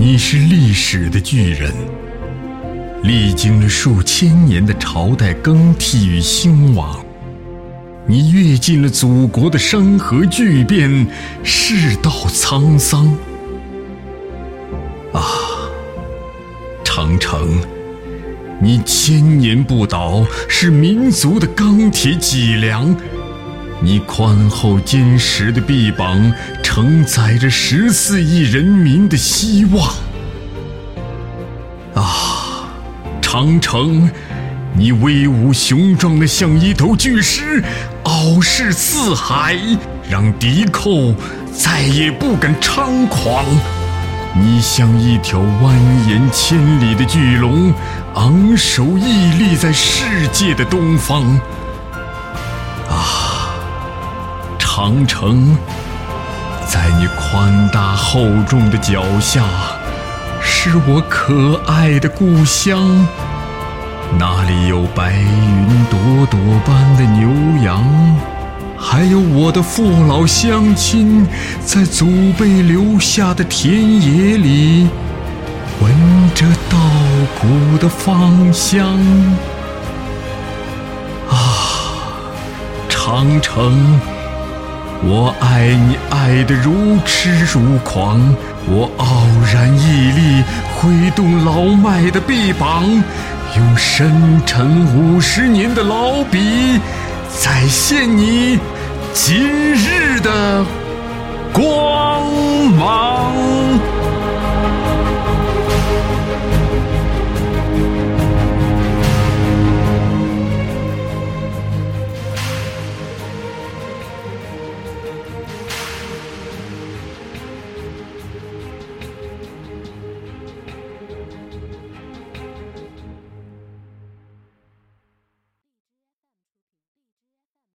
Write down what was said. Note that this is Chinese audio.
你是历史的巨人，历经了数千年的朝代更替与兴亡，你阅尽了祖国的山河巨变，世道沧桑。啊，长城，你千年不倒，是民族的钢铁脊梁。你宽厚坚实的臂膀，承载着十四亿人民的希望。啊，长城，你威武雄壮的像一头巨狮，傲视四海，让敌寇再也不敢猖狂。你像一条蜿蜒千里的巨龙，昂首屹立在世界的东方。长城，在你宽大厚重的脚下，是我可爱的故乡。那里有白云朵朵般的牛羊，还有我的父老乡亲，在祖辈留下的田野里，闻着稻谷的芳香。啊，长城！我爱你爱得如痴如狂我傲然屹立挥动老迈的臂膀用深沉五十年的老笔再现你今日的光芒。